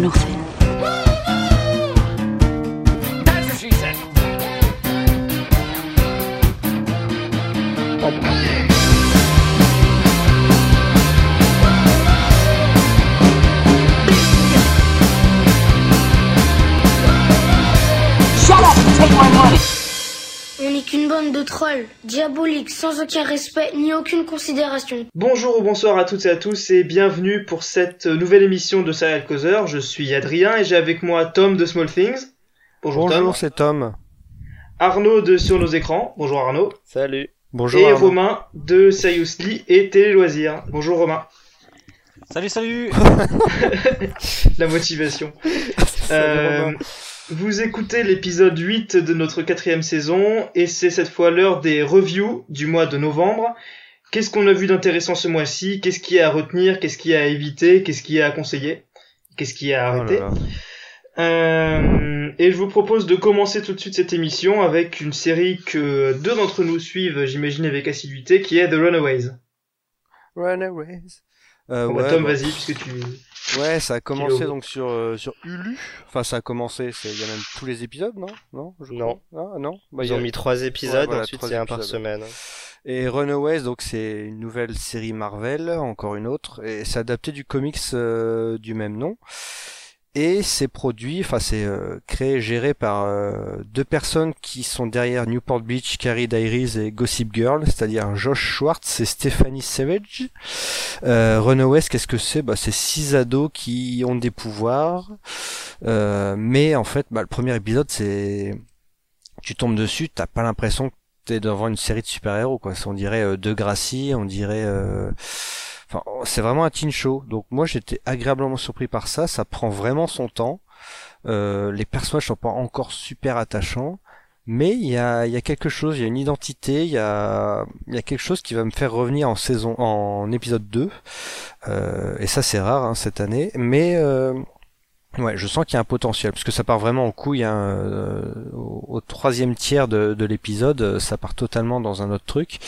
nothing. Diaboliques, sans aucun respect ni aucune considération. Bonjour ou bonsoir à toutes et à tous et bienvenue pour cette nouvelle émission de Serial Causeur. Je suis Adrien et j'ai avec moi Tom de Small Things. Bonjour, Bonjour, Tom. c'est Tom. Arnaud de Sur nos écrans. Bonjour Arnaud. Salut. Bonjour. et Arnaud. Romain de Seriously et Télé Loisirs. Bonjour Romain. Salut, salut La motivation. Euh. Vous écoutez l'épisode 8 de notre quatrième saison et c'est cette fois l'heure des reviews du mois de novembre. Qu'est-ce qu'on a vu d'intéressant ce mois-ci? Qu'est-ce qui est à retenir? Qu'est-ce qui est à éviter? Qu'est-ce qui est à conseiller? Qu'est-ce qui est à Oh là arrêter là. Euh, et je vous propose de commencer tout de suite cette émission avec une série que deux d'entre nous suivent, j'imagine avec assiduité, qui est The Runaways. Runaways. Euh, bah, ouais, Tom, bah, vas-y, puisque tu... ouais, ça a commencé donc sur euh, sur Hulu. Enfin, ça a commencé. c'est- Il y a même tous les épisodes, non? Non. je Non. Ah, non? Bah, il Ils y a- ont mis trois épisodes, Ouais, voilà, ensuite c'est un par semaine. Et Runaways, donc c'est une nouvelle série Marvel, encore une autre, et c'est adapté du comics euh, du même nom. Et c'est produit, enfin c'est euh, créé, géré par euh, deux personnes qui sont derrière Newport Beach, Carrie Diaries et Gossip Girl, c'est-à-dire Josh Schwartz et Stephanie Savage. Euh, Runaways, qu'est-ce que c'est? Bah c'est six ados qui ont des pouvoirs, euh, mais en fait, bah, le premier épisode c'est, tu tombes dessus, t'as pas l'impression t'es devant une série de super-héros quoi. On dirait euh, De Gracie, on dirait euh, enfin c'est vraiment un teen show. Donc moi j'étais agréablement surpris par ça, ça prend vraiment son temps. Euh, les personnages sont pas encore super attachants, mais il y a y a quelque chose, il y a une identité, il y a y a quelque chose qui va me faire revenir en saison en épisode 2. Euh, et ça c'est rare hein, cette année, mais euh, Ouais, je sens qu'il y a un potentiel, parce que ça part vraiment en couille, hein, euh, au, au troisième tiers de, de l'épisode, ça part totalement dans un autre truc.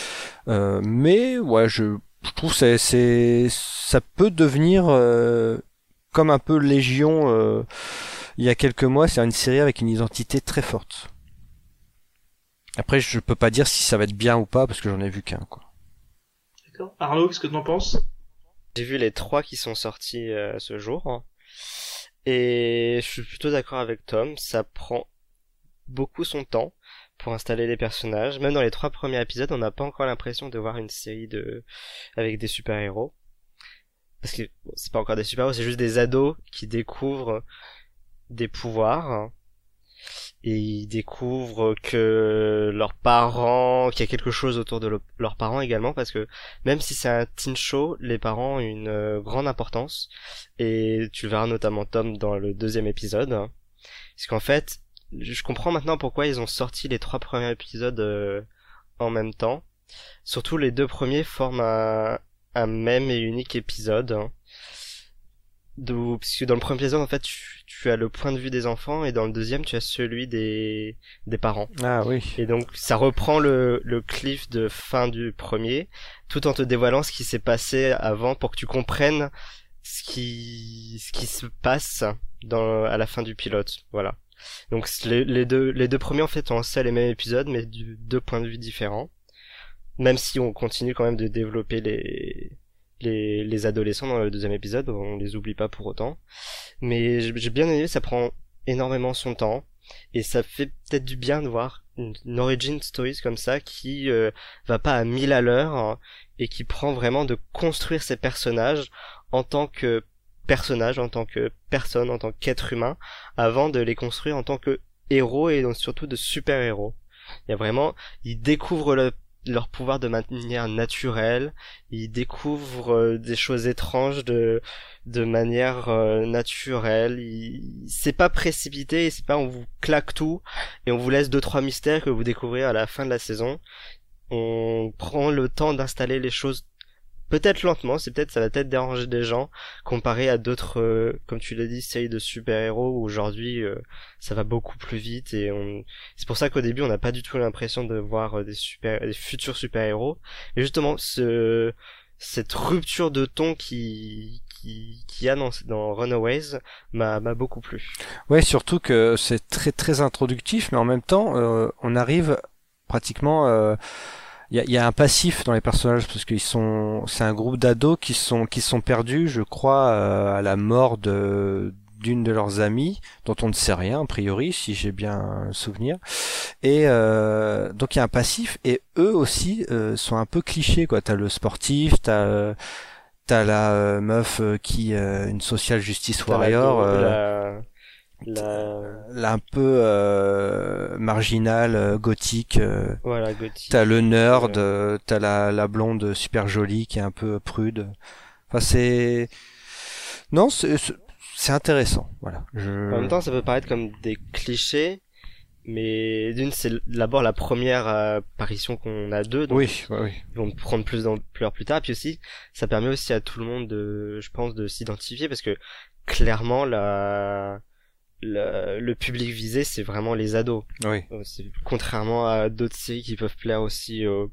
Euh, mais ouais, je, je trouve c'est c'est ça peut devenir euh, comme un peu Légion euh, il y a quelques mois, c'est une série avec une identité très forte. Après, je peux pas dire si ça va être bien ou pas, parce que j'en ai vu qu'un quoi. D'accord. Arnaud, qu'est-ce que t'en penses? J'ai vu les trois qui sont sortis euh, ce jour. Et je suis plutôt d'accord avec Tom, ça prend beaucoup son temps pour installer les personnages. Même dans les trois premiers épisodes, on n'a pas encore l'impression de voir une série de avec des super-héros. Parce que bon, c'est pas encore des super-héros, c'est juste des ados qui découvrent des pouvoirs. Et ils découvrent que leurs parents, qu'il y a quelque chose autour de le- leurs parents également, parce que même si c'est un teen show, les parents ont une euh, grande importance. Et tu verras notamment Tom dans le deuxième épisode. Parce qu'en fait, je comprends maintenant pourquoi ils ont sorti les trois premiers épisodes euh, en même temps. Surtout les deux premiers forment un, un même et unique épisode. D'où, parce que dans le premier épisode, en fait, tu, tu as le point de vue des enfants et dans le deuxième, tu as celui des, des parents. Ah oui. Et donc ça reprend le, le cliff de fin du premier, tout en te dévoilant ce qui s'est passé avant pour que tu comprennes ce qui ce qui se passe dans à la fin du pilote. Voilà. Donc les, deux les deux premiers en fait ont un seul et même épisode, mais du deux points de vue différents. Même si on continue quand même de développer les les, les adolescents dans le deuxième épisode, on les oublie pas pour autant. Mais j'ai bien aimé, ça prend énormément son temps et ça fait peut-être du bien de voir une, une origin stories comme ça qui euh, va pas à mille à l'heure hein, et qui prend vraiment de construire ses personnages en tant que personnage, en tant que personne, en tant qu'être humain, avant de les construire en tant que héros et surtout de super héros. Il y a vraiment, ils découvrent le- leur pouvoir de manière naturelle, ils découvrent euh, des choses étranges de de manière euh, naturelle. C'est pas précipité, c'est pas on vous claque tout et on vous laisse deux trois mystères que vous découvrez à la fin de la saison. On prend le temps d'installer les choses peut-être lentement, c'est peut-être ça va peut-être déranger des gens comparé à d'autres euh, comme tu l'as dit séries de super-héros où aujourd'hui euh, ça va beaucoup plus vite et on c'est pour ça qu'au début on n'a pas du tout l'impression de voir euh, des super des futurs super-héros et justement ce cette rupture de ton qui qui qui a dans, dans Runaways m'a beaucoup plu. Ouais, surtout que c'est très très introductif, mais en même temps, euh, on arrive pratiquement. Il y, a, y a un passif dans les personnages parce qu'ils sont, c'est un groupe d'ados qui sont qui sont perdus, je crois, euh, à la mort de d'une de leurs amies dont on ne sait rien a priori si j'ai bien un souvenir. Et euh, donc il y a un passif et eux aussi euh, sont un peu clichés quoi. T'as le sportif t'as euh, t'as la euh, meuf euh, qui euh, une social justice la- warrior euh, la, la, là un peu euh, marginal, euh, gothique. euh, voilà, gothique. t'as le nerd, euh, euh, t'as la, la blonde super jolie qui est un peu prude. Enfin c'est non c'est intéressant. Voilà. Je... En même temps, ça peut paraître comme des clichés, mais d'une, c'est d'abord la première euh, apparition qu'on a d'eux, donc oui, oui, oui. ils vont prendre plus d'ampleur plus tard. Puis aussi, ça permet aussi à tout le monde de, je pense, de s'identifier parce que clairement, la, la- le public visé, c'est vraiment les ados. oui. Euh, Contrairement à d'autres séries qui peuvent plaire aussi euh,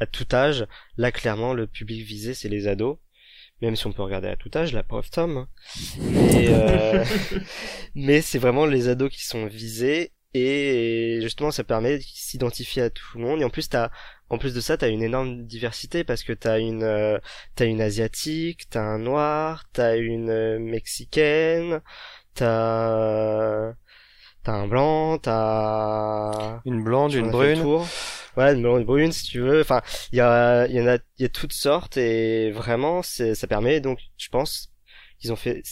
à tout âge, là clairement le public visé c'est les ados. Même si on peut regarder à tout âge, la pauvre Tom. Mais, euh, mais c'est vraiment les ados qui sont visés et justement ça permet de s'identifier à tout le monde. Et en plus t'as, en plus de ça, t'as une énorme diversité parce que t'as une, euh, t'as une asiatique, t'as un noir, t'as une euh, mexicaine, t'as, t'as un blanc, t'as Une blonde, on une brune. tour. Voilà, une blonde, une brune, si tu veux. Enfin, il y a, il y en a, il y a toutes sortes et vraiment, c'est, ça permet donc, je pense, qu'ils ont fait,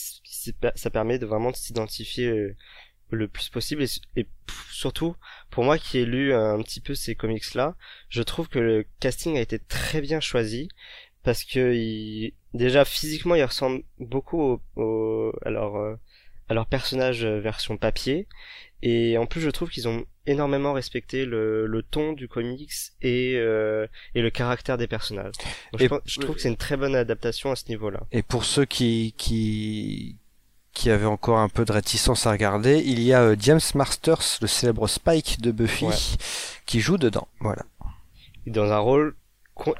ça permet de vraiment de s'identifier euh, le plus possible et, et surtout pour moi qui ai lu un petit peu ces comics là, je trouve que le casting a été très bien choisi parce que il, déjà physiquement ils ressemblent beaucoup au, au- leur euh, à leur personnage euh, version papier et en plus je trouve qu'ils ont énormément respecté le, le ton du comics et euh, et le caractère des personnages. Donc, je, Et- pense- je trouve que c'est une très bonne adaptation à ce niveau-là. Et pour ceux qui qui qui avaient encore un peu de réticence à regarder, il y a euh, James Masters, le célèbre Spike de Buffy, Ouais. qui joue dedans. Voilà. Dans un rôle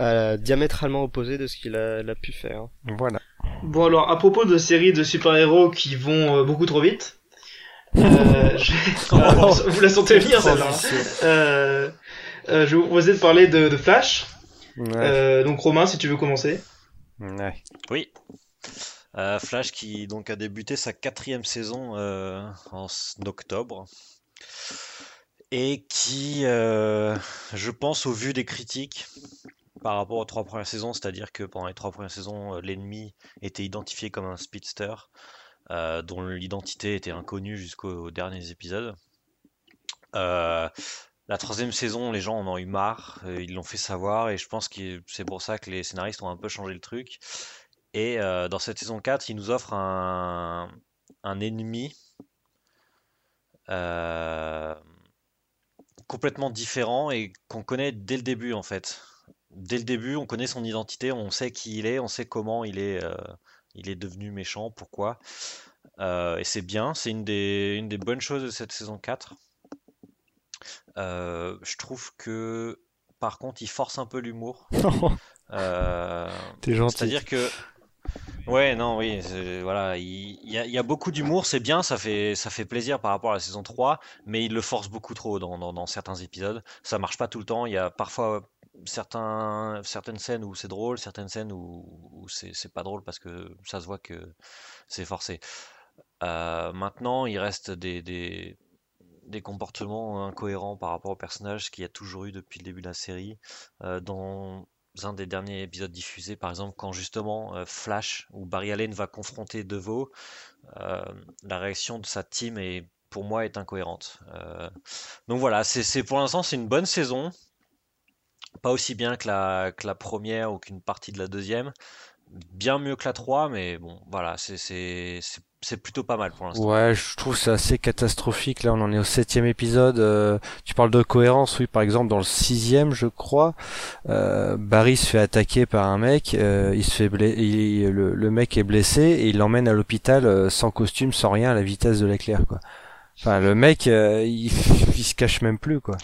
euh, diamétralement opposé de ce qu'il a, pu faire. Voilà. Bon alors à propos de séries de super-héros qui vont euh, beaucoup trop vite, euh, je- Ah, vous- vous la sentez venir celle-là. hein. Euh, euh, je vais vous proposer de parler de, de Flash. Ouais. Euh, donc Romain, si tu veux commencer. Ouais. Oui. Euh, Flash qui donc a débuté sa quatrième saison euh, en octobre et qui, euh, je pense, au vu des critiques par rapport aux trois premières saisons, c'est-à-dire que pendant les trois premières saisons, euh, l'ennemi était identifié comme un speedster euh, dont l'identité était inconnue jusqu'aux derniers épisodes. Euh, la troisième saison, les gens en ont eu marre, ils l'ont fait savoir et je pense que c'est pour ça que les scénaristes ont un peu changé le truc. Et dans cette saison 4, il nous offre un, ennemi complètement différent et qu'on connaît dès le début en fait. Dès le début, on connaît son identité, on sait qui il est, on sait comment il est, euh, il est devenu méchant, pourquoi. Euh, et c'est bien, c'est une des, une des bonnes choses de cette saison 4. Euh, je trouve que par contre, il force un peu l'humour. T'es gentil. c'est-à-dire que ouais non oui voilà il, il y a, il y a beaucoup d'humour c'est bien ça fait ça fait plaisir par rapport à la saison 3 mais il le force beaucoup trop dans, dans, dans certains épisodes ça marche pas tout le temps il y a parfois certains certaines scènes où c'est drôle certaines scènes où, c'est pas drôle parce que ça se voit que c'est forcé. Euh, maintenant il reste des, des des comportements incohérents par rapport au personnage qu'il y a toujours eu depuis le début de la série. Euh, dans un des derniers épisodes diffusés, par exemple, quand justement euh, Flash ou Barry Allen va confronter Devo, la réaction de sa team est, pour moi, est incohérente. Donc voilà, c'est- pour l'instant c'est une bonne saison, pas aussi bien que la, que la première ou qu'une partie de la deuxième, bien mieux que la 3, mais bon, voilà, c'est c'est c'est- c'est plutôt pas mal pour l'instant. Ouais, je trouve ça assez catastrophique. Là, on en est au septième épisode. Euh, tu parles de cohérence, oui. Par exemple, dans le sixième, je crois, euh, Barry se fait attaquer par un mec. euh, il se fait il- le, le mec est blessé et il l'emmène à l'hôpital euh, sans costume, sans rien, à la vitesse de l'éclair, quoi. Enfin, le mec, euh, il, il se cache même plus, quoi.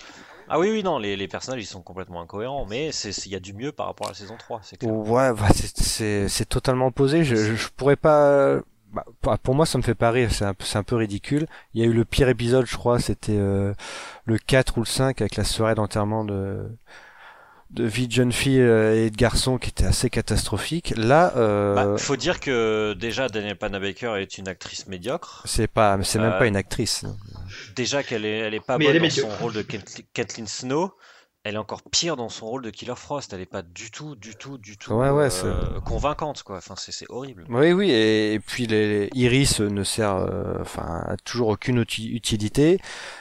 Ah oui, oui, non, les, les personnages ils sont complètement incohérents, mais c'est il y a du mieux par rapport à la saison 3, c'est clair. Ouais, bah, c'est- totalement opposé. Je, je, pourrais pas. bah, pour- moi, ça me fait pas rire. C'est un, peu- c'est un peu ridicule. Il y a eu le pire épisode, je crois. C'était euh, le 4 ou le 5 avec la soirée d'enterrement de de vie de jeune fille euh, et de garçon qui était assez catastrophique. Là, euh, Bah, faut dire que déjà Daniel Panabaker est une actrice médiocre. c'est pas, c'est même euh, pas une actrice. Déjà qu'elle est, elle est pas Mais bonne elle est dans son rôle de Kat- Kathleen Snow. Elle est encore pire dans son rôle de Killer Frost. Elle est pas du tout, du tout, du tout Ouais, ouais, euh, convaincante, quoi. Enfin, c'est horrible. Oui, oui, et, et puis les, les- Iris ne sert, euh, enfin, a toujours aucune uti- utilité.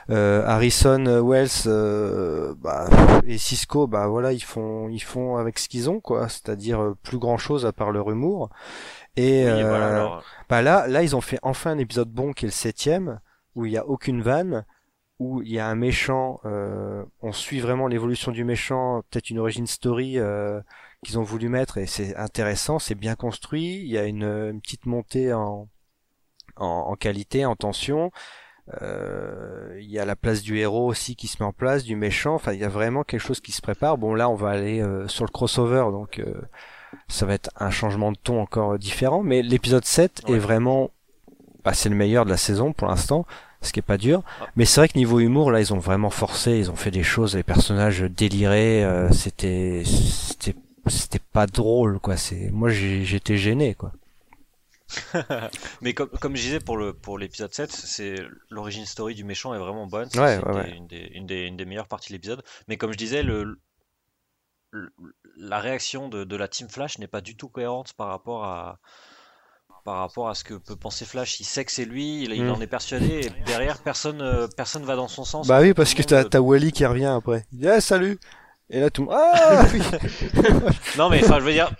Euh, Harrison Wells euh, bah, et Cisco, bah voilà, ils font, ils font avec ce qu'ils ont, quoi. C'est-à-dire euh, plus grand chose à part leur humour. Et Oui, euh, voilà, alors, bah là, là, ils ont fait enfin un épisode bon qui est le septième, où il y a aucune vanne, où il y a un méchant. euh, on suit vraiment l'évolution du méchant, peut-être une origin story euh, qu'ils ont voulu mettre, et c'est intéressant, c'est bien construit. Il y a une, une petite montée en, en, en qualité, en tension. Euh, il y a la place du héros aussi qui se met en place, du méchant. Enfin, il y a vraiment quelque chose qui se prépare. Bon, là, on va aller euh, sur le crossover, donc euh, ça va être un changement de ton encore différent. Mais l'épisode 7 Ouais. est vraiment, bah, c'est le meilleur de la saison pour l'instant, ce qui est pas dur. Ah. Mais c'est vrai que niveau humour, là, ils ont vraiment forcé. Ils ont fait des choses, les personnages délirés. euh, c'était, c'était, c'était pas drôle, quoi. C'est, moi, j'étais gêné, quoi. Mais comme, comme je disais pour le pour l'épisode 7, c'est l'origine story du méchant est vraiment bonne. Ouais, c'est ouais, une, ouais. Des, une, des, une, des, une des meilleures parties de l'épisode. Mais comme je disais, le, le- la réaction de, de la Team Flash n'est pas du tout cohérente par rapport à par rapport à ce que peut penser Flash. Il sait que c'est lui, il, il Mm. en est persuadé, et derrière personne euh, personne va dans son sens. Bah oui, parce que t'as, t'as Wally qui revient après. Il dit, ah, salut! Et là, tout le monde, ah, oui! Non mais enfin je veux dire,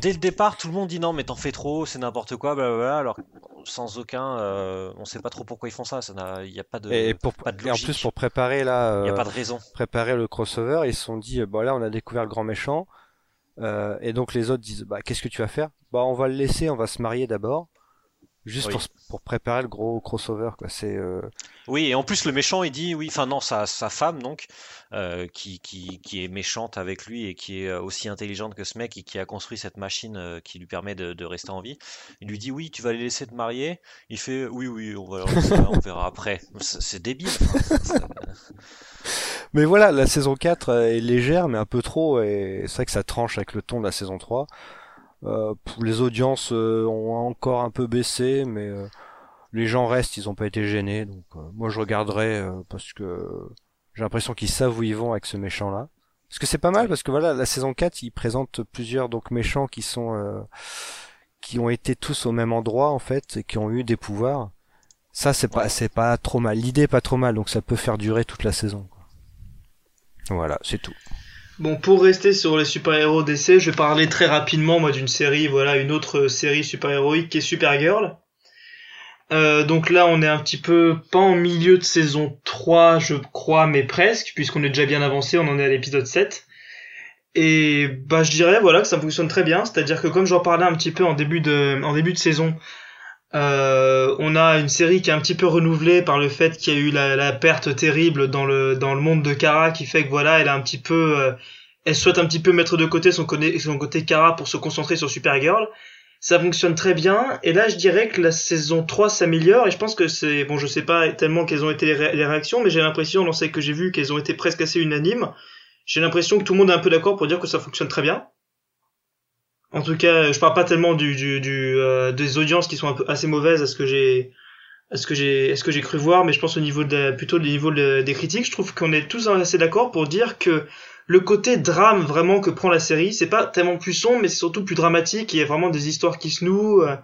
dès le départ tout le monde dit non mais t'en fais trop, c'est n'importe quoi, blablabla. Alors sans aucun, euh, on sait pas trop pourquoi ils font ça. Il y a pas de, Et, pour, pas de et en plus, pour préparer là, il y a euh, pas de raison. préparer le crossover, ils se sont dit, euh, bon là, on a découvert le grand méchant, euh, et donc les autres disent, bah qu'est-ce que tu vas faire? Bah on va le laisser, on va se marier d'abord, juste Oui. pour, pour préparer le gros crossover, quoi. C'est, euh, Oui, et en plus le méchant il dit oui, enfin non, sa, sa femme donc, euh, qui, qui, qui est méchante avec lui et qui est euh, aussi intelligente que ce mec et qui a construit cette machine euh, qui lui permet de, de rester en vie, il lui dit oui, tu vas les laisser te marier. Il fait oui, oui, on, va, on verra- on verra après. C'est débile. enfin, Mais voilà, la saison 4 est légère, mais un peu trop, et c'est vrai que ça tranche avec le ton de la saison 3. Euh, les audiences euh, ont encore un peu baissé, mais euh, les gens restent, ils ont pas été gênés. Donc euh, moi je regarderai euh, parce que j'ai l'impression qu'ils savent où ils vont avec ce méchant-là. Parce que c'est pas mal, parce que voilà, la saison 4, ils présentent plusieurs donc méchants qui sont euh, qui ont été tous au même endroit en fait et qui ont eu des pouvoirs. Ça c'est pas c'est pas trop mal. L'idée est pas trop mal, donc ça peut faire durer toute la saison. Voilà, c'est tout. Bon, pour rester sur les super-héros d'essai, je vais parler très rapidement, moi, d'une série, voilà, une autre série super-héroïque qui est Supergirl. Euh, donc là, on est un petit peu, pas en milieu de saison 3, je crois, mais presque, puisqu'on est déjà bien avancé, on en est à l'épisode 7. Et bah je dirais voilà que ça fonctionne très bien, c'est-à-dire que comme j'en parlais un petit peu en début de saison, euh, on a une série qui est un petit peu renouvelée par le fait qu'il y a eu la, la perte terrible dans le dans le monde de Kara qui fait que voilà elle a un petit peu euh, elle souhaite un petit peu mettre de côté son, son côté Kara pour se concentrer sur Supergirl. Ça fonctionne très bien et là je dirais que la saison 3 s'améliore et je pense que c'est bon je sais pas tellement quelles ont été les, les réactions mais j'ai l'impression dans celles que j'ai vues qu'elles ont été presque assez unanimes. J'ai l'impression que tout le monde est un peu d'accord pour dire que ça fonctionne très bien. En tout cas, je parle pas tellement du, du, du euh, des audiences qui sont un peu assez mauvaises à ce que j'ai à ce que j'ai ce que j'ai cru voir, mais je pense au niveau de plutôt au niveau de- des critiques, je trouve qu'on est tous assez d'accord pour dire que le côté drame vraiment que prend la série, c'est pas tellement plus sombre, mais c'est surtout plus dramatique. Il y a vraiment des histoires qui se nouent. euh,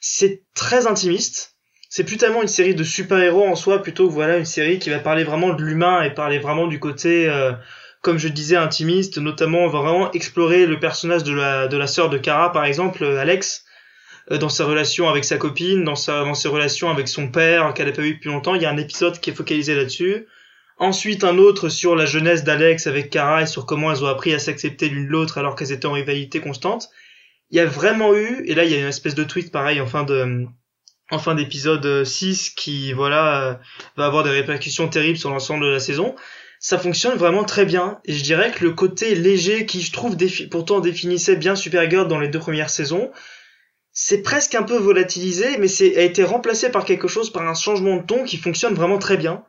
C'est très intimiste. C'est plus tellement une série de super-héros en soi, plutôt voilà une série qui va parler vraiment de l'humain et parler vraiment du côté, euh, comme je disais, intimiste. Notamment, on va vraiment explorer le personnage de la de la sœur de Kara, par exemple, euh, Alex, euh, dans sa relation avec sa copine, dans sa dans ses relations avec son père qu'elle a pas vu depuis longtemps. Il y a un épisode qui est focalisé là-dessus. Ensuite, un autre sur la jeunesse d'Alex avec Kara et sur comment elles ont appris à s'accepter l'une l'autre alors qu'elles étaient en rivalité constante. Il y a vraiment eu, et là il y a une espèce de tweet pareil en fin de, en fin d'épisode euh, 6 qui, voilà, euh, va avoir des répercussions terribles sur l'ensemble de la saison. Ça fonctionne vraiment très bien. Et je dirais que le côté léger qui, je trouve, défi pourtant définissait bien Supergirl dans les deux premières saisons, c'est presque un peu volatilisé, mais c'est a été remplacé par quelque chose, par un changement de ton qui fonctionne vraiment très bien,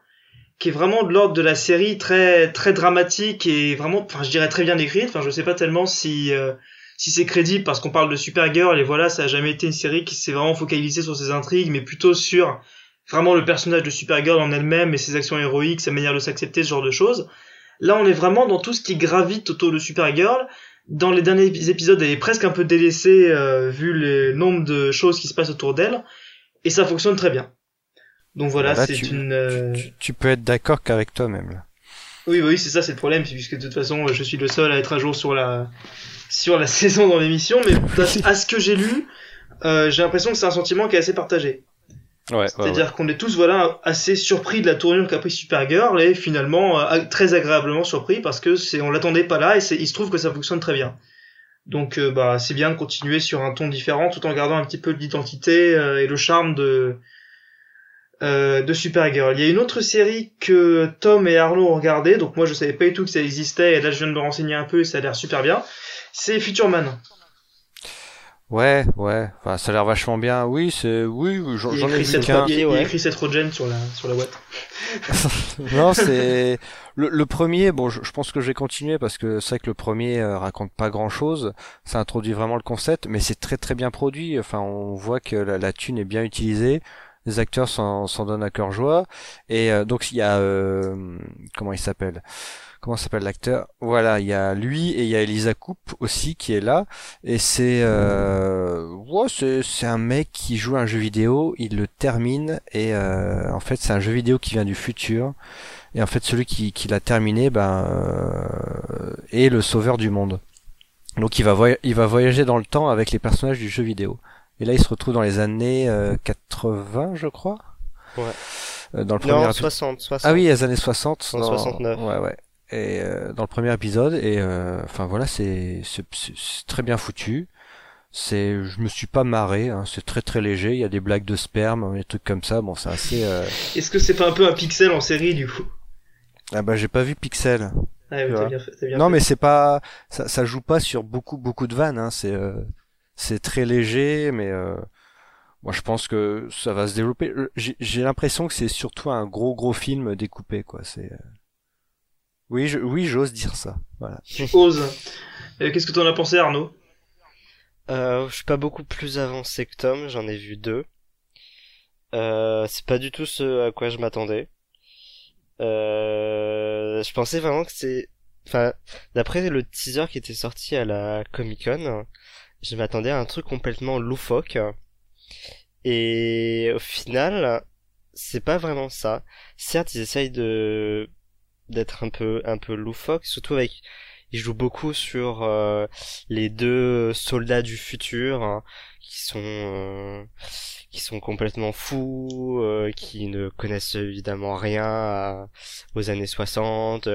qui est vraiment de l'ordre de la série très très dramatique et vraiment, enfin, je dirais très bien écrite. Enfin, je sais pas tellement si euh, si c'est crédible parce qu'on parle de Supergirl et voilà, ça a jamais été une série qui s'est vraiment focalisée sur ses intrigues, mais plutôt sur vraiment le personnage de Supergirl en elle-même et ses actions héroïques, sa manière de s'accepter, ce genre de choses. Là, on est vraiment dans tout ce qui gravite autour de Supergirl. Dans les derniers épisodes, elle est presque un peu délaissée euh, vu le nombre de choses qui se passent autour d'elle, et ça fonctionne très bien. Donc voilà, Là, c'est une. euh, Tu, tu peux être d'accord qu'avec toi-même. là. Oui, oui, c'est ça, c'est le problème, c'est puisque de toute façon, je suis le seul à être à jour sur la sur la saison dans l'émission, mais à- à ce que j'ai lu, euh, j'ai l'impression que c'est un sentiment qui est assez partagé. Ouais, C'est-à-dire qu'on est tous voilà assez surpris de la tournure qu'a pris Supergirl et finalement euh, très agréablement surpris parce que c'est on l'attendait pas là et c'est il se trouve que ça fonctionne très bien. Donc euh, bah c'est bien de continuer sur un ton différent tout en gardant un petit peu l'identité euh, et le charme de euh, de Supergirl. Il y a une autre série que Tom et Arnaud ont regardé, donc moi je savais pas du tout que ça existait et là je viens de me renseigner un peu et ça a l'air super bien. C'est Futureman. Ouais, ouais. Enfin, ça a l'air vachement bien. Oui, c'est, oui, j'en ai écrit vu cette qu'un. il, il ouais. écrit cette Rogen sur la sur la boîte. non, c'est le, le premier. Bon, je, je pense que je vais continuer parce que c'est vrai que le premier euh, raconte pas grand-chose. Ça introduit vraiment le concept, mais c'est très très bien produit. Enfin, on voit que la, la thune est bien utilisée. Les acteurs s'en donnent à cœur joie. Et euh, donc il y a euh, comment il s'appelle? Comment s'appelle l'acteur? Voilà, il y a lui et il y a Elisa Coupe aussi qui est là. Et c'est euh, c'est un mec qui joue un jeu vidéo. Il le termine et euh, en fait c'est un jeu vidéo qui vient du futur. Et en fait, celui qui, qui l'a terminé, ben, est le sauveur du monde. Donc, il va, il va voyager dans le temps avec les personnages du jeu vidéo. Et là, il se retrouve dans les années euh, 80, je crois. Ouais. Euh, dans le premier Non, épi- 60, 60. Ah oui, les années 60. En dans- 69. Ouais, ouais. Et euh, dans le premier épisode, et euh, enfin voilà, c'est c'est c'est- c'est très bien foutu. C'est, je me suis pas marré. Hein, c'est très très léger. Il y a des blagues de sperme, des trucs comme ça. Bon, c'est assez. euh, Est-ce que c'est pas un peu un pixel en série du coup? Ah bah j'ai pas vu Pixel. Ah, mais bien fait, bien Non, fait. mais c'est pas, ça, ça joue pas sur beaucoup, beaucoup de vannes. Hein. C'est, euh, c'est très léger, mais euh, moi je pense que ça va se développer. J'ai, l'impression que c'est surtout un gros, gros film découpé, quoi. C'est, euh, oui, je, oui, j'ose dire ça. Voilà. Ose. Euh, Qu'est-ce que t'en as pensé Arnaud? Euh, je suis pas beaucoup plus avancé que Tom, j'en ai vu deux. Euh, c'est pas du tout ce à quoi je m'attendais. Euh, je pensais vraiment que c'est, enfin, d'après le teaser qui était sorti à la Comic Con, je m'attendais à un truc complètement loufoque. Et au final, c'est pas vraiment ça. Certes, ils essayent de d'être un peu un peu loufoque, surtout avec ils jouent beaucoup sur euh, les deux soldats du futur hein, qui sont euh, qui sont complètement fous, euh, qui ne connaissent évidemment rien à- aux années 60.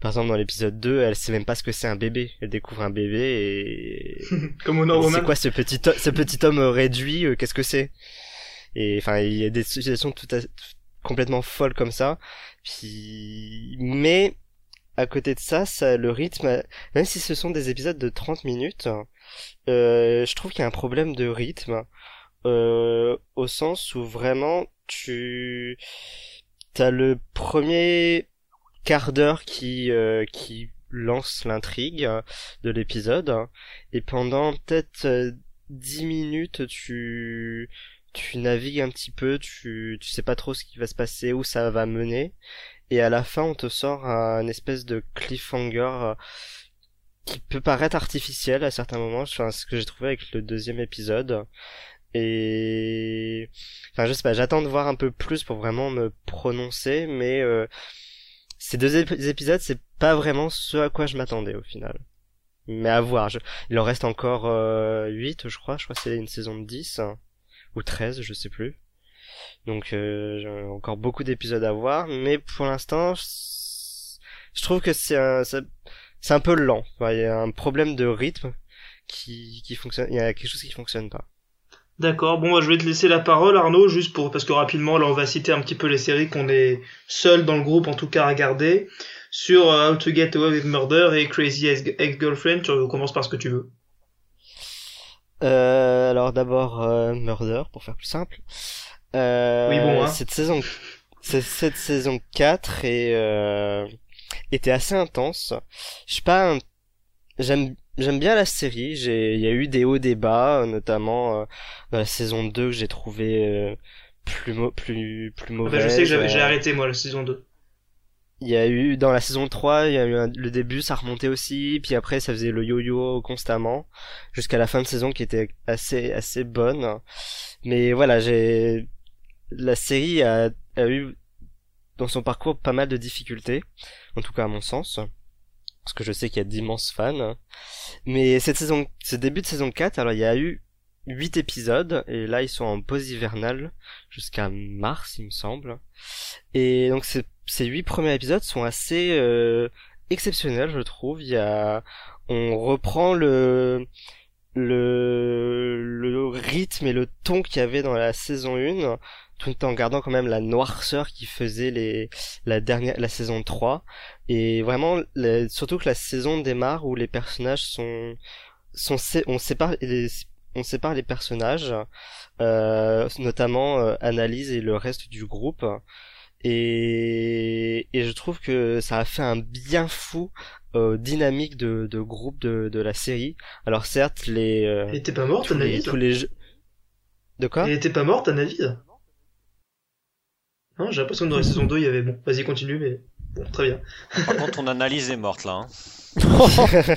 Par exemple, dans l'épisode 2, elle sait même pas ce que c'est un bébé. Elle découvre un bébé et Comme Honor c'est quoi ce petit ce petit homme réduit euh, Qu'est-ce que c'est? Et enfin, il y a des situations tout à, tout- complètement folles comme ça. Puis, mais à côté de ça, ça le rythme, même si ce sont des épisodes de 30 minutes, euh, je trouve qu'il y a un problème de rythme au sens où vraiment tu t'as le premier quart d'heure qui euh, qui lance l'intrigue de l'épisode. Et pendant peut-être euh, 10 minutes tu tu navigues un petit peu tu tu sais pas trop ce qui va se passer où ça va mener. Et à la fin on te sort un espèce de cliffhanger euh, qui peut paraître artificiel à certains moments. Enfin ce que j'ai trouvé avec le deuxième épisode et enfin je sais pas j'attends de voir un peu plus pour vraiment me prononcer mais euh, ces deux ép- épisodes c'est pas vraiment ce à quoi je m'attendais au final. Mais à voir je... il en reste encore euh, 8 je crois je crois que c'est une saison de 10 hein, ou 13 je sais plus. Donc euh, j'ai encore beaucoup d'épisodes à voir mais pour l'instant je trouve que c'est un c'est un peu lent. Il y a un problème de rythme qui qui fonctionne il y a quelque chose qui fonctionne pas D'accord, bon, moi, je vais te laisser la parole, Arnaud, juste pour, parce que rapidement, là, on va citer un petit peu les séries qu'on est seul dans le groupe, en tout cas, à regarder. sur euh, How to Get Away with Murder et Crazy Ex- Ex-Girlfriend. Tu commences par ce que tu veux. Euh, alors d'abord euh, Murder pour faire plus simple. Euh, Oui, bon, hein. Cette saison, cette saison 4 et euh, était assez intense. Je suis pas, un- j'aime j'aime bien la série. J'ai il y a eu des hauts des bas, notamment euh, dans la saison 2 que j'ai trouvé euh, plus plus plus Enfin, mauvaise. je sais que j'ai Euh, arrêté moi la saison 2. il y a eu dans la saison 3, il y a eu un- le début, ça remontait aussi, puis après ça faisait le yo-yo constamment jusqu'à la fin de saison qui était assez assez bonne. Mais voilà, j'ai la série a, a eu dans son parcours pas mal de difficultés, en tout cas à mon sens, parce que je sais qu'il y a d'immenses fans. Mais cette saison, ce début de saison 4, alors il y a eu 8 épisodes et là ils sont en pause hivernale jusqu'à mars, il me semble. Et donc ces ces huit premiers épisodes sont assez euh, exceptionnels, je trouve. Il y a, on reprend le le le rythme et le ton qu'il y avait dans la saison 1 tout en gardant quand même la noirceur qui faisait les la dernière la saison 3 et vraiment surtout que la saison démarre où les personnages sont sont on sépare les on sépare les personnages euh, notamment euh, Analyse et le reste du groupe. Et, et je trouve que ça a fait un bien fou euh, dynamique de, de groupe de, de la série. Alors certes, les, euh, Elle était pas morte, tous, les, tous les jeux... De quoi? Elle était pas morte, Annalise? Non, j'ai l'impression que dans la saison 2, il y avait... Bon, vas-y, continue, mais... Bon, très bien. Par contre, ton analyse est morte là. hein.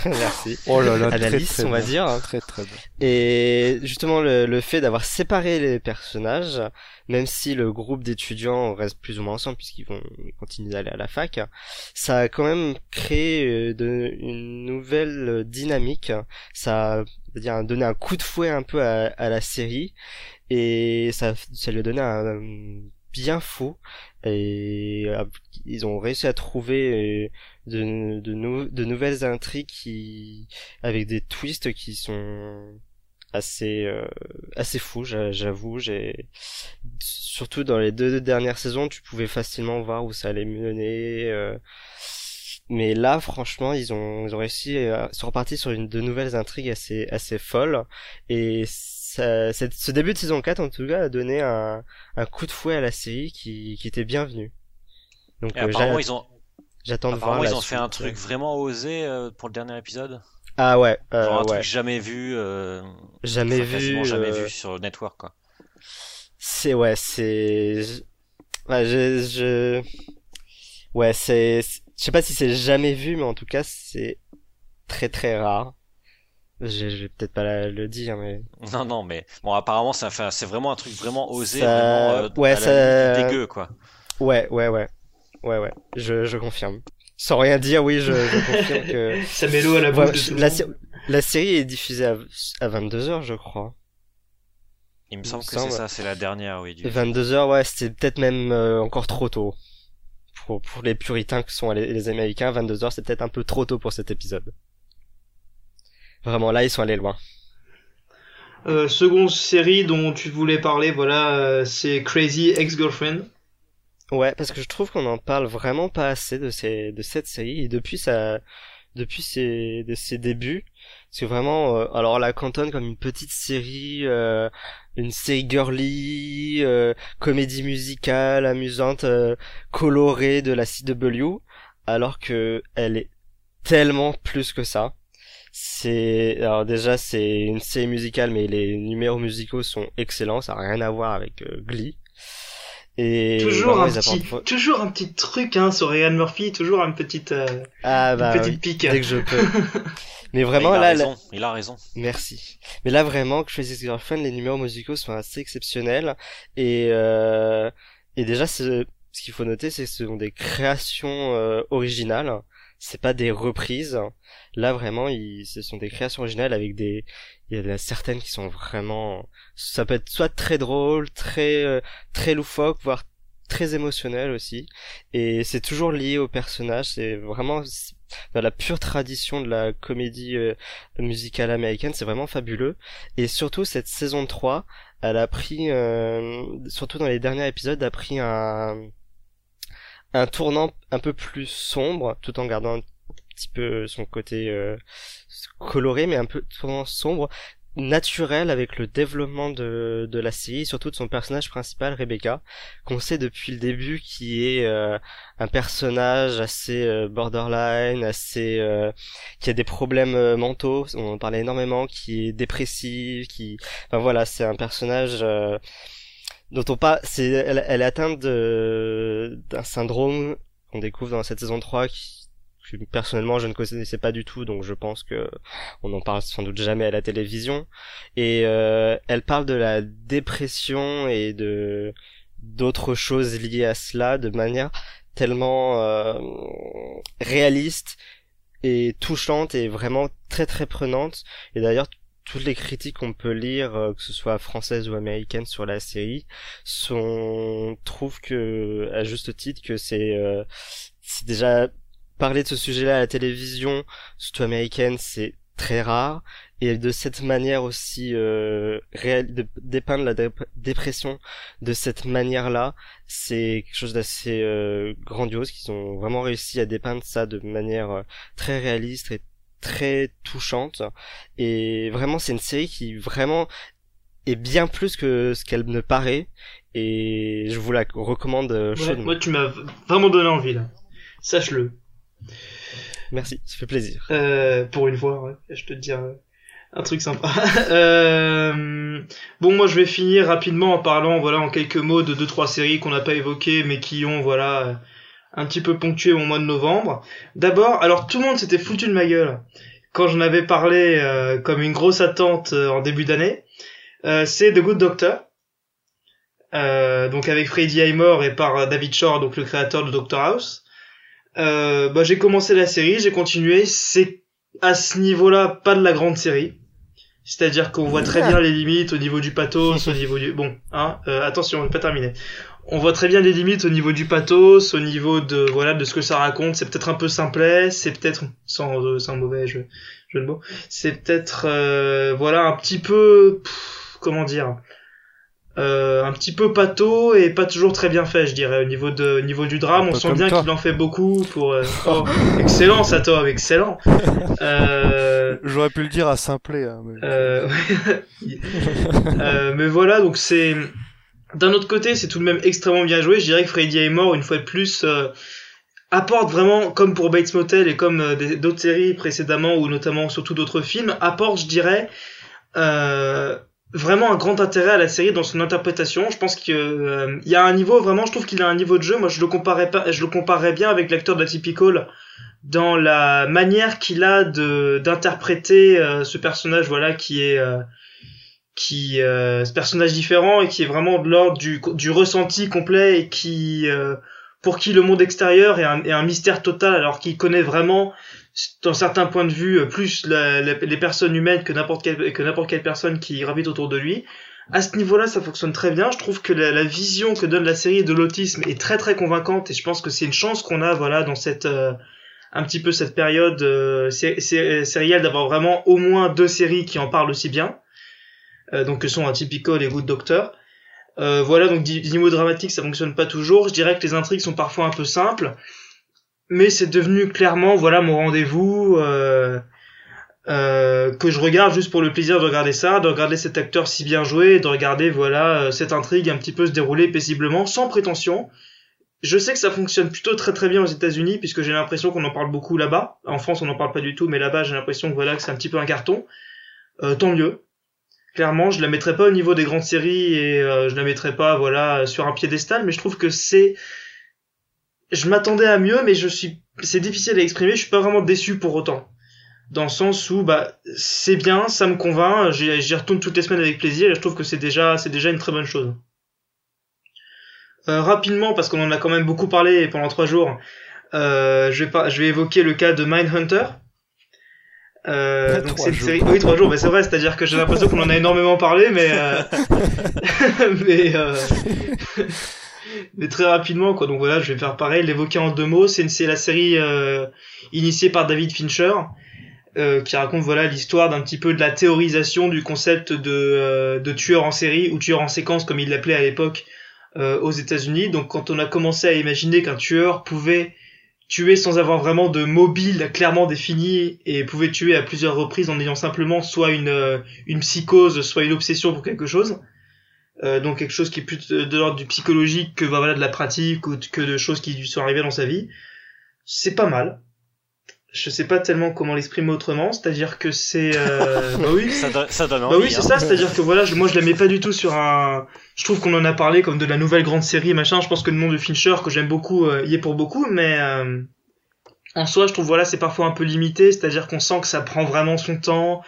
Merci. Oh là là, Analyse, très on va bien. dire. Très très bien. Et justement, le, le fait d'avoir séparé les personnages, même si le groupe d'étudiants reste plus ou moins ensemble puisqu'ils vont continuer d'aller à la fac, ça a quand même créé euh, de, une nouvelle dynamique. Ça a dire, donné un coup de fouet un peu à, à la série et ça, ça lui a donné un bien fou et euh, ils ont réussi à trouver euh, de, de, de nouvelles intrigues qui avec des twists qui sont assez euh, assez fous j'a- j'avoue. J'ai surtout dans les deux dernières saisons tu pouvais facilement voir où ça allait mener euh, mais là franchement ils ont ils ont réussi à se repartir sur une de nouvelles intrigues assez assez folles. Et ça, ce début de saison 4 en tout cas a donné un, un coup de fouet à la série qui, qui était bienvenu donc euh, apparemment, ils ont, j'attends de voir ils ont fait un truc vraiment osé euh, pour le dernier épisode. ah ouais, euh, Genre un ouais. truc jamais vu. euh, jamais enfin, vu jamais euh, vu sur le network quoi. C'est ouais, c'est ouais, je, je... ouais, c'est- je sais pas si c'est jamais vu mais en tout cas, c'est très très rare. Vais peut-être pas la- le dire mais Non, non, mais bon, apparemment, ça fait, c'est vraiment un truc vraiment osé, Ça- vraiment euh, ouais, la dégueu, quoi. ouais, ouais, ouais. Ouais, ouais, je, je confirme. Sans rien dire, oui, je, je confirme que Ça met l'eau à la bouche la, série est diffusée à, à 22h, je crois. Il me Il semble me que c'est ça, c'est la dernière, oui. Du... 22h, ouais, c'était peut-être même euh, encore trop tôt. Pour, pour les puritains que sont les, les Américains, 22h, c'est peut-être un peu trop tôt pour cet épisode. Vraiment, là, ils sont allés loin. Euh, seconde série dont tu voulais parler, voilà, euh, c'est Crazy Ex-Girlfriend. Ouais, parce que je trouve qu'on en parle vraiment pas assez de ces, de cette série, et depuis sa, depuis ses, de ses débuts, c'est vraiment, euh, alors on la cantonne comme une petite série, euh, une série girly, euh, comédie musicale, amusante, euh, colorée de la CW, alors que elle est tellement plus que ça. C'est, alors déjà c'est une série musicale, mais les numéros musicaux sont excellents, ça n'a rien à voir avec euh, Glee. Et toujours vraiment, un petit, toujours un petit truc, hein, sur Ryan Murphy, toujours une petite, euh, Ah bah une petite oui, pique. dès que je peux. Mais vraiment il a là, raison, il a raison. Merci. Mais là vraiment, Crazy Girlfriend, les numéros musicaux sont assez exceptionnels et euh, et déjà ce, ce qu'il faut noter, c'est que ce sont des créations euh, originales. C'est pas des reprises. Là vraiment, ils, ce sont des créations originales avec des il y en a certaines qui sont vraiment ça peut être soit très drôle, très euh, très loufoque, voire très émotionnel aussi. Et c'est toujours lié au personnage. C'est vraiment dans la pure tradition de la comédie euh, musicale américaine, c'est vraiment fabuleux. Et surtout, cette saison 3, elle a pris, euh, surtout dans les derniers épisodes, a pris un, un tournant un peu plus sombre, tout en gardant un petit peu son côté euh, coloré, mais un peu tournant sombre, naturel avec le développement de, de la série, surtout de son personnage principal, Rebecca, qu'on sait depuis le début qui est euh, un personnage assez euh, borderline, assez euh, qui a des problèmes mentaux, on en parlait énormément, qui est dépressif, qui, enfin voilà, c'est un personnage dont on pas, c'est, elle, elle est atteinte d'un syndrome qu'on découvre dans cette saison 3 qui personnellement je ne connaissais pas du tout, donc je pense que on n'en parle sans doute jamais à la télévision. Et euh, elle parle de la dépression et de d'autres choses liées à cela de manière tellement euh, réaliste et touchante et vraiment très très prenante. Et d'ailleurs toutes les critiques qu'on peut lire, euh, que ce soit françaises ou américaines sur la série, sont trouvent que à juste titre que c'est c'est déjà parler de ce sujet-là à la télévision, surtout américaine, c'est très rare. Et de cette manière aussi euh, de dépeindre la dépression de cette manière-là, c'est quelque chose d'assez euh, grandiose. Qu'ils ont vraiment réussi à dépeindre ça de manière euh, très réaliste et très touchante. Et vraiment, c'est une série qui vraiment est bien plus que ce qu'elle ne paraît. Et je vous la recommande euh, chaudement. moi, tu m'as vraiment donné envie là. Sache-le. Merci, ça fait plaisir. Euh, pour une fois, ouais, je te dire euh, un truc sympa. euh, bon, moi je vais finir rapidement en parlant, voilà, en quelques mots de deux trois séries qu'on n'a pas évoquées, mais qui ont, voilà, un petit peu ponctué mon mois de novembre. D'abord, alors tout le monde s'était foutu de ma gueule quand j'en avais parlé euh, comme une grosse attente euh, en début d'année. c'est The Good Doctor. donc avec Freddie Highmore et par David Shore, donc le créateur de Doctor House. Euh, bah, j'ai commencé la série, j'ai continué. C'est à ce niveau-là pas de la grande série. C'est-à-dire qu'on voit très bien les limites au niveau du pathos, au niveau du... Bon, hein, euh, attention, on n'est pas terminé. On voit très bien les limites au niveau du pathos, au niveau de voilà de ce que ça raconte. C'est peut-être un peu simplet, c'est peut-être sans euh, sans mauvais jeu, jeu de mots. C'est peut-être euh, voilà un petit peu comment dire euh, un petit peu pâteau et pas toujours très bien fait, je dirais. Au niveau de au niveau du drame, on sent bien qu'il en fait beaucoup pour. Euh... Oh, excellent, Sato, excellent. Euh... J'aurais pu le dire à simplet. Hein, mais... Euh... euh, mais voilà, donc c'est. D'un autre côté, c'est tout de même extrêmement bien joué. Je dirais que Freddy mort une fois de plus. Euh, apporte vraiment, comme pour Bates Motel et comme euh, d'autres séries précédemment ou notamment surtout d'autres films, apporte, je dirais, euh, vraiment un grand intérêt à la série dans son interprétation. Je pense qu'il euh, y a un niveau vraiment, je trouve qu'il a un niveau de jeu. Moi, je le comparais pas, je le comparais bien avec l'acteur de Typical dans la manière qu'il a d'interpréter ce personnage, voilà, qui est euh, qui ce personnage différent et qui est vraiment de l'ordre du, du ressenti complet et qui pour qui le monde extérieur est un, est un mystère total alors qu'il connaît vraiment dans certains points de vue, euh, plus les personnes humaines que n'importe quelle, que n'importe quelle personne qui gravite autour de lui. À ce niveau-là, ça fonctionne très bien. Je trouve que la, vision que donne la série de l'autisme est très très convaincante et je pense que c'est une chance qu'on a, voilà, dans cette euh, un petit peu cette période euh, sérielle d'avoir vraiment au moins deux séries qui en parlent aussi bien. Euh, donc que sont Atypical et Good Doctor. Euh, voilà, donc niveau dramatique, ça fonctionne pas toujours. Je dirais que les intrigues sont parfois un peu simples mais c'est devenu clairement voilà mon rendez-vous euh, euh, que je regarde juste pour le plaisir de regarder ça, de regarder cet acteur si bien joué, de regarder voilà cette intrigue un petit peu se dérouler paisiblement, sans prétention. Je sais que ça fonctionne plutôt très très bien aux États-Unis puisque j'ai l'impression qu'on en parle beaucoup là-bas. En France, on n'en parle pas du tout, mais là-bas, j'ai l'impression que voilà que c'est un petit peu un carton. Euh, tant mieux. Clairement, je la mettrai pas au niveau des grandes séries et euh, je la mettrai pas voilà sur un piédestal, mais je trouve que c'est je m'attendais à mieux, mais je suis, c'est difficile à exprimer. Je suis pas vraiment déçu pour autant, dans le sens où bah c'est bien, ça me convainc. J'y retourne toutes les semaines avec plaisir et je trouve que c'est déjà, c'est déjà une très bonne chose. Euh, rapidement, parce qu'on en a quand même beaucoup parlé pendant trois jours, euh, je vais pas, je vais évoquer le cas de Mindhunter. Euh, donc c'est une série. Oui, trois jours, mais c'est vrai, c'est-à-dire que j'ai l'impression qu'on en a énormément parlé, mais euh... mais euh mais très rapidement quoi donc voilà je vais faire pareil l'évoquer en deux mots c'est c'est la série euh, initiée par David Fincher euh, qui raconte voilà l'histoire d'un petit peu de la théorisation du concept de, euh, de tueur en série ou tueur en séquence comme il l'appelait à l'époque euh, aux États-Unis. Donc quand on a commencé à imaginer qu'un tueur pouvait tuer sans avoir vraiment de mobile clairement défini et pouvait tuer à plusieurs reprises en ayant simplement soit une, euh, une psychose, soit une obsession pour quelque chose. Euh, donc quelque chose qui est plus de, de l'ordre du psychologique que bah, voilà, de la pratique ou que de choses qui lui sont arrivées dans sa vie. C'est pas mal. Je sais pas tellement comment l'exprimer autrement, c'est-à-dire que c'est euh... bah oui, Ça, donne- ça donne bah envie. oui, c'est hein. ça, c'est-à-dire que voilà, je- moi je la mets pas du tout sur un. Je trouve qu'on en a parlé comme de la nouvelle grande série, machin. Je pense que le nom de Fincher, que j'aime beaucoup, euh, y est pour beaucoup, mais euh, en soi, je trouve voilà, c'est parfois un peu limité, c'est-à-dire qu'on sent que ça prend vraiment son temps,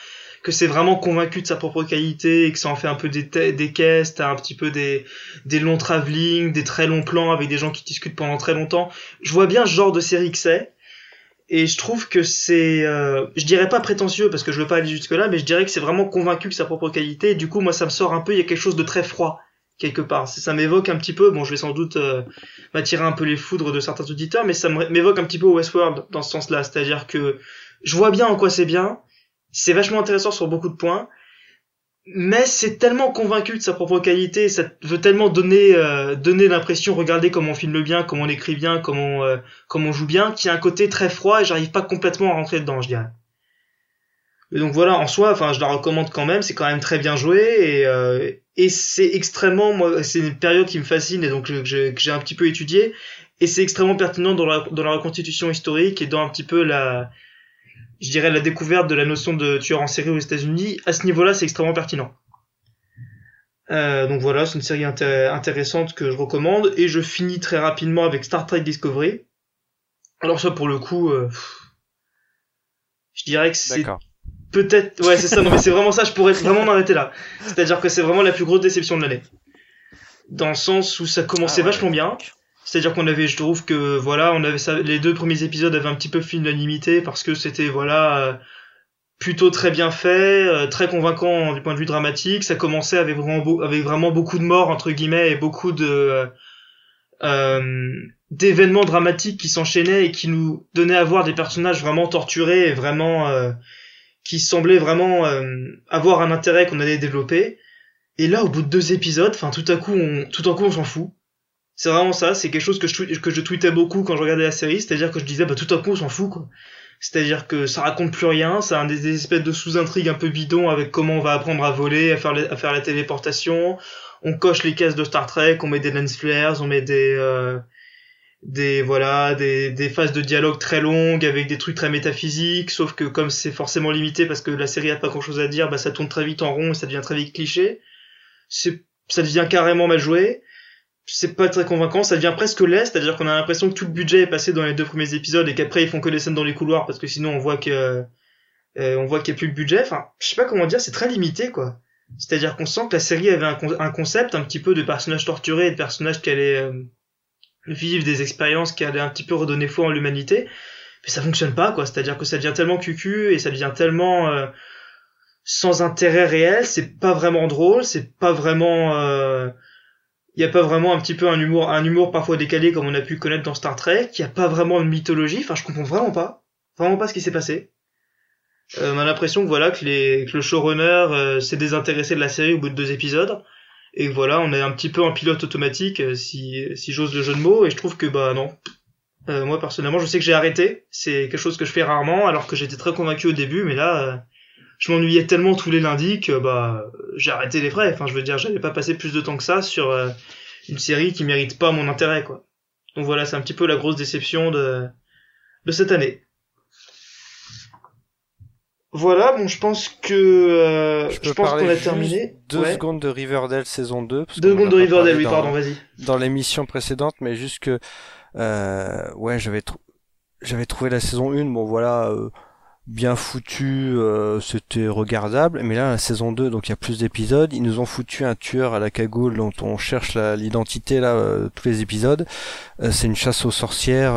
que c'est vraiment convaincu de sa propre qualité et que ça en fait un peu des, des caisses, t'as un petit peu des, des longs travelling, des très longs plans avec des gens qui discutent pendant très longtemps. Je vois bien ce genre de série que c'est. Et je trouve que c'est, euh, je dirais pas prétentieux parce que je veux pas aller jusque là, mais je dirais que c'est vraiment convaincu de sa propre qualité. Du coup, moi, ça me sort un peu. Il y a quelque chose de très froid quelque part. Ça m'évoque un petit peu. Bon, je vais sans doute euh, m'attirer un peu les foudres de certains auditeurs, mais ça m'évoque un petit peu Westworld dans ce sens-là. C'est-à-dire que je vois bien en quoi c'est bien. C'est vachement intéressant sur beaucoup de points. Mais c'est tellement convaincu de sa propre qualité, ça veut tellement donner euh, donner l'impression, regardez comment on filme bien, comment on écrit bien, comment euh, comme on joue bien, qui a un côté très froid et j'arrive pas complètement à rentrer dedans, je dirais. Donc voilà, en soi, enfin, je la recommande quand même, c'est quand même très bien joué et, euh, et c'est extrêmement, moi, c'est une période qui me fascine et donc que j'ai un petit peu étudié et c'est extrêmement pertinent dans la, dans la reconstitution historique et dans un petit peu la, je dirais la découverte de la notion de tueur en série aux États-Unis. À ce niveau-là, c'est extrêmement pertinent. Euh, donc voilà, c'est une série inté- intéressante que je recommande et je finis très rapidement avec Star Trek Discovery. Alors ça pour le coup, euh, je dirais que c'est peut-être, ouais c'est ça, non mais c'est vraiment ça, je pourrais vraiment m'arrêter là. C'est-à-dire que c'est vraiment la plus grosse déception de l'année. Dans le sens où ça commençait Ah ouais. vachement bien. C'est-à-dire qu'on avait, je trouve que voilà, on avait ça, les deux premiers épisodes avaient un petit peu fait l'unanimité parce que c'était voilà euh, plutôt très bien fait, euh, très convaincant du point de vue dramatique. Ça commençait avec vraiment, avec vraiment beaucoup de morts entre guillemets et beaucoup de euh, d'événements dramatiques qui s'enchaînaient et qui nous donnaient à voir des personnages vraiment torturés et vraiment qui semblaient vraiment avoir un intérêt qu'on allait développer. Et là, au bout de deux épisodes, enfin tout à coup, tout à coup, on s'en fout. C'est vraiment ça, c'est quelque chose que je, que je tweetais beaucoup quand je regardais la série, c'est-à-dire que je disais, bah tout à coup on s'en fout quoi. C'est-à-dire que ça raconte plus rien, ça a des, espèces de sous-intrigues un peu bidons avec comment on va apprendre à voler, à faire, à faire la téléportation, on coche les cases de Star Trek, on met des lens flares, on met des... euh, des voilà des, des phases de dialogue très longues avec des trucs très métaphysiques sauf que comme c'est forcément limité parce que la série a pas grand chose à dire bah ça tourne très vite en rond et ça devient très vite cliché. C'est ça devient carrément mal joué c'est pas très convaincant, ça devient presque laid, c'est-à-dire qu'on a l'impression que tout le budget est passé dans les deux premiers épisodes et qu'après ils font que des scènes dans les couloirs parce que sinon on voit que euh, on voit qu'il y a plus le budget. Enfin, je sais pas comment dire, c'est très limité quoi. C'est-à-dire qu'on sent que la série avait un concept un petit peu de personnages torturés et de personnages qui allaient euh, vivre des expériences qui allaient un petit peu redonner foi en l'humanité, mais ça fonctionne pas quoi. C'est-à-dire que ça devient tellement cucu et ça devient tellement euh, sans intérêt réel, c'est pas vraiment drôle, c'est pas vraiment euh, il y a pas vraiment un petit peu un humour un humour parfois décalé comme on a pu connaître dans Star Trek, il y a pas vraiment de mythologie, enfin je comprends vraiment pas, vraiment pas ce qui s'est passé. Euh, on a l'impression que voilà que les que le showrunner euh, s'est désintéressé de la série au bout de deux épisodes. Et voilà, on est un petit peu en pilote automatique euh, si si j'ose le jeu de mots. Et je trouve que bah non. Euh, moi personnellement, je sais que j'ai arrêté, c'est quelque chose que je fais rarement alors que j'étais très convaincu au début mais là euh, je m'ennuyais tellement tous les lundis que bah j'ai arrêté les frais. Enfin, je veux dire, j'allais pas passer plus de temps que ça sur euh, une série qui mérite pas mon intérêt, quoi. Donc voilà, c'est un petit peu la grosse déception de de cette année. Voilà, bon, je pense que euh, Je pense qu'on a terminé. Deux Ouais. secondes de Riverdale saison 2. parce Deux secondes de Riverdale, oui, pardon, vas-y. dans l'émission précédente, mais juste que euh, ouais, j'avais j'avais trouvé la saison 1, bon voilà, euh, bien foutu, euh, c'était regardable, mais là la saison 2, donc il y a plus d'épisodes, ils nous ont foutu un tueur à la cagoule dont on cherche l'identité là euh, tous les épisodes. Euh, c'est une chasse aux sorcières,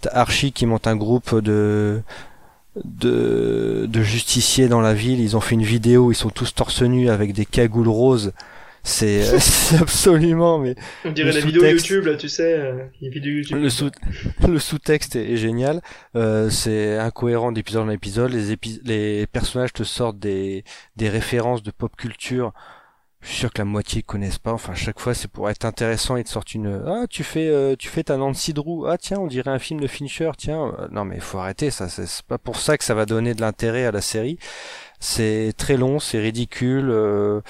t'as Archie qui monte un groupe de de, de justiciers dans la ville, ils ont fait une vidéo, ils sont tous torse nus avec des cagoules roses. C'est c'est absolument mais On dirait la vidéo. YouTube, là, tu sais, euh, les vidéos YouTube. le sous le sous-texte est, est génial. Euh, c'est incohérent d'épisode en épisode. Les épi- les personnages te sortent des des références de pop culture je suis sûr que la moitié connaissent pas. Enfin, chaque fois, c'est pour être intéressant. Ils te sortent une. Ah, tu fais, euh, tu fais ta Nancy Drew. Ah, tiens, on dirait un film de Fincher. Tiens, Euh, non, mais faut arrêter. Ça, c'est pas pour ça que ça va donner de l'intérêt à la série. C'est très long, c'est ridicule. Euh...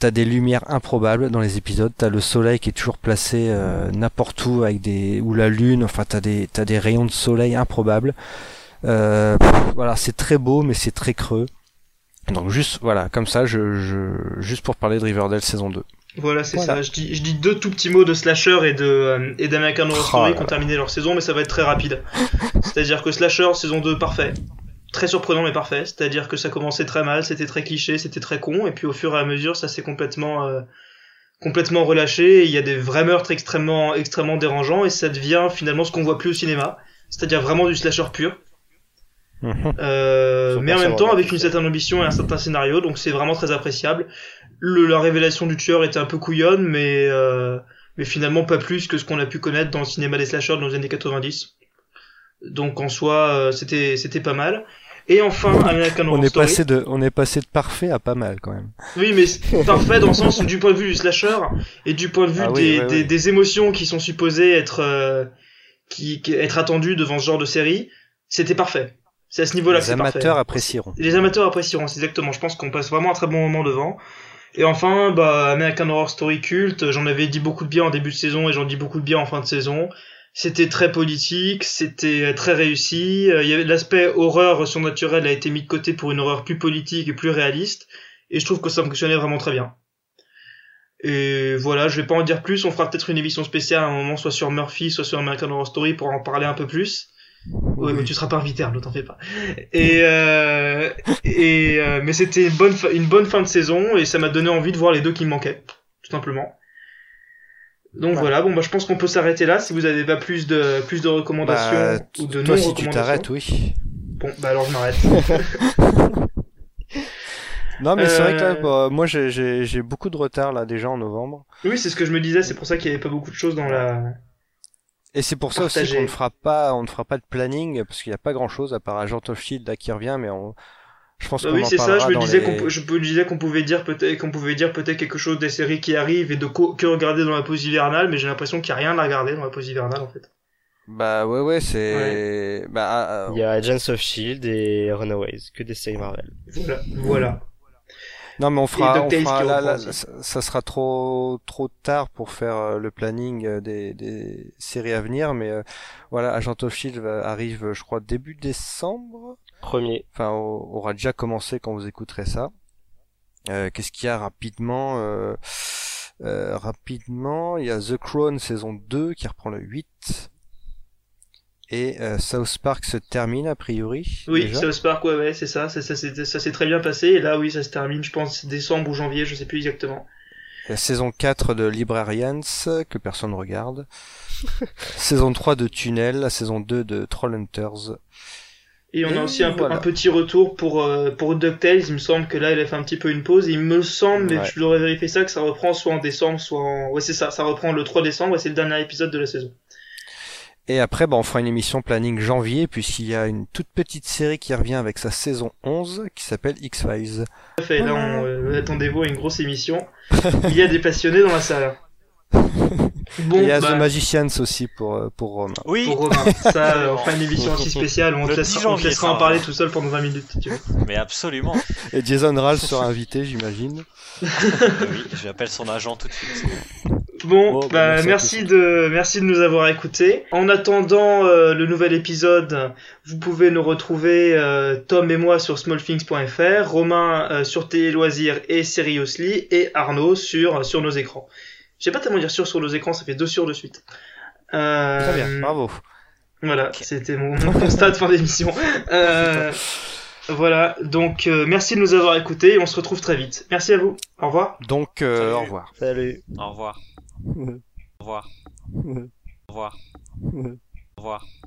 T'as des lumières improbables dans les épisodes. T'as le soleil qui est toujours placé euh, n'importe où avec des ou la lune. Enfin, t'as des t'as des rayons de soleil improbables. Euh, voilà, c'est très beau, mais c'est très creux. Donc juste voilà, comme ça, je, je juste pour parler de Riverdale saison 2. Voilà, c'est Voilà. ça. Je dis, je dis deux tout petits mots de Slasher et de euh, et d'American Horror Oh Story qui ont terminé leur saison, mais ça va être très rapide. C'est-à-dire que Slasher saison 2 parfait, très surprenant mais parfait. C'est-à-dire que ça commençait très mal, c'était très cliché, c'était très con, et puis au fur et à mesure, ça s'est complètement euh, complètement relâché. et Il y a des vrais meurtres extrêmement extrêmement dérangeants, et ça devient finalement ce qu'on voit plus au cinéma, c'est-à-dire vraiment du slasher pur. Mhm. Euh, mais en même temps avec une certaine ambition et un certain scénario, donc c'est vraiment très appréciable. Le, la révélation du tueur était un peu couillonne, mais euh, mais finalement pas plus que ce qu'on a pu connaître dans le cinéma des slashers dans les années 90. Donc en soi, euh, c'était c'était pas mal. Et enfin, American Horror On est Story. passé de on est passé de parfait à pas mal quand même. Oui, mais parfait dans le sens du point de vue du slasher et du point de vue Ah oui, des, des, des émotions qui sont supposées être euh, qui, qui- être attendues devant ce genre de série, c'était parfait. C'est à ce niveau-là que Les c'est parfait. amateurs apprécieront. Les amateurs apprécieront, c'est exactement. Je pense qu'on passe vraiment un très bon moment devant. Et enfin, bah, American Horror Story culte, j'en avais dit beaucoup de bien en début de saison et j'en dis beaucoup de bien en fin de saison. C'était très politique, c'était très réussi. Euh, l'aspect horreur surnaturelle a été mis de côté pour une horreur plus politique et plus réaliste. Et je trouve que ça fonctionnait vraiment très bien. Et voilà, je vais pas en dire plus. On fera peut-être une émission spéciale à un moment, soit sur Murphy, soit sur American Horror Story pour en parler un peu plus. Oui, mais tu seras pas invité, Arnaud, t'en fais pas. Et, euh, et euh, mais c'était une bonne, une bonne fin de saison et ça m'a donné envie de voir les deux qui me manquaient, tout simplement. Donc voilà, bon bah je pense qu'on peut s'arrêter là si vous avez pas plus de plus de recommandations Bah, ou de non toi si tu recommandations. t'arrêtes, oui. Bon bah alors je m'arrête. Non mais c'est vrai que là, Euh, bah, moi j'ai- j'ai j'ai beaucoup de retard là déjà en novembre. oui, c'est ce que je me disais, c'est pour ça qu'il y avait pas beaucoup de choses dans la. Et c'est pour ça aussi qu'on ne fera pas, on ne fera pas de planning parce qu'il n'y a pas grand chose à part Agent of Shield là qui revient, mais on, je pense Bah qu'on oui, c'est ça. Je me disais les- qu'on, je me disais qu'on pouvait dire peut-être qu'on pouvait dire peut-être quelque chose des séries qui arrivent et de que regarder dans la pause hivernale, mais j'ai l'impression qu'il y a rien à regarder dans la pause hivernale en fait. Bah ouais ouais c'est, bah euh, Il y a Agents of Shield et Runaways, que des séries Marvel. Voilà, voilà. non mais on fera, on fera là, là, ça, ça sera trop trop tard pour faire euh, le planning euh, des, des séries à venir, mais euh, voilà Agent of Shield arrive, je crois début décembre. Premier. enfin au- aura déjà commencé quand vous écouterez ça. Euh, Qu'est-ce qu'il y a rapidement euh, euh, Rapidement, il y a The Crown saison 2 qui reprend le 8. Et euh, South Park se termine a priori. Oui, déjà. South Park, ouais, ouais, c'est ça. Ça, ça, s'est- ça s'est très bien passé. Et là, oui, ça se termine, je pense, décembre ou janvier, je sais plus exactement. La saison 4 de Librarians que personne regarde. saison 3 de Tunnel, la saison 2 de Trollhunters. Et on a aussi un, peu- voilà. un petit retour pour, euh, pour DuckTales. Il me semble que là, il a fait un petit peu une pause. Il me semble, mais je devrais vérifier ça, que ça reprend soit en décembre, soit en... Ouais, c'est ça, ça reprend le 3 décembre et c'est le dernier épisode de la saison. Et après, bah, on fera une émission planning janvier, puisqu'il y a une toute petite série qui revient avec sa saison 11, qui s'appelle X-Files. Tout à fait, là, on, euh, attendez-vous à une grosse émission. Il y a des passionnés dans la salle. Bon, Et il y a bah, The Magicians aussi pour, euh, pour Romain. Oui, pour Romain. Ça, euh, on fera une émission aussi spéciale où on te Le laissera, 10 on te janvier, laissera ça, en parler ouais. tout seul pendant 20 minutes, si tu veux. mais absolument. Et Jason Ralph sera invité, j'imagine. Oui, j'appelle son agent tout de suite. Bon, Bon, bah, bah, merci de merci de nous avoir écoutés. En attendant euh, le nouvel épisode, vous pouvez nous retrouver euh, Tom et moi sur smallthings.fr, Romain euh, sur Télé Loisirs et Seriously et Arnaud sur sur nos écrans. Je sais pas tellement dire sur sur nos écrans, ça fait deux sur de suite. Euh, Très bien, bravo. Voilà, c'était mon, mon constat de fin d'émission. Euh, voilà, donc euh, merci de nous avoir écoutés et on se retrouve très vite. Merci à vous. Au revoir. Donc, euh, Salut. au revoir. Salut. Au revoir. Au revoir. Au revoir. Au revoir.